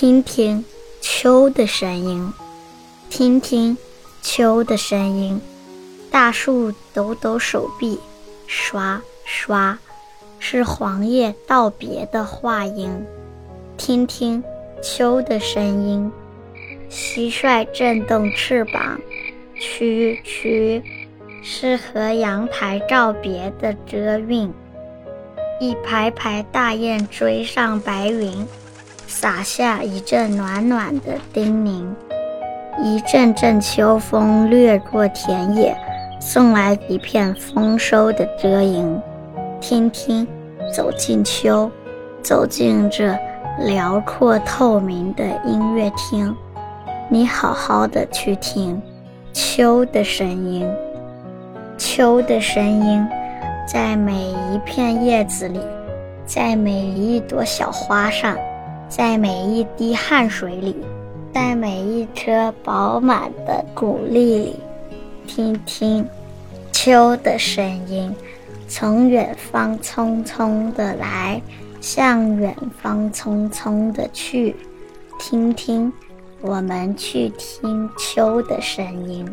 听听秋的声音，听听秋的声音。大树抖抖手臂，刷刷，是黄叶道别的话音。听听秋的声音。蟋蟀震动翅膀，蛐蛐，是和阳台告别的遮韵。一排排大雁追上白云，洒下一阵暖暖的叮咛。一阵阵秋风掠过田野，送来一片丰收的遮阴。听听，走进秋，走进这辽阔透明的音乐厅。你好好的去听秋的声音，秋的声音。在每一片叶子里，在每一朵小花上，在每一滴汗水里，在每一颗饱满的谷粒里，听听秋的声音，从远方匆匆的来，向远方匆匆的去，听听，我们去听秋的声音。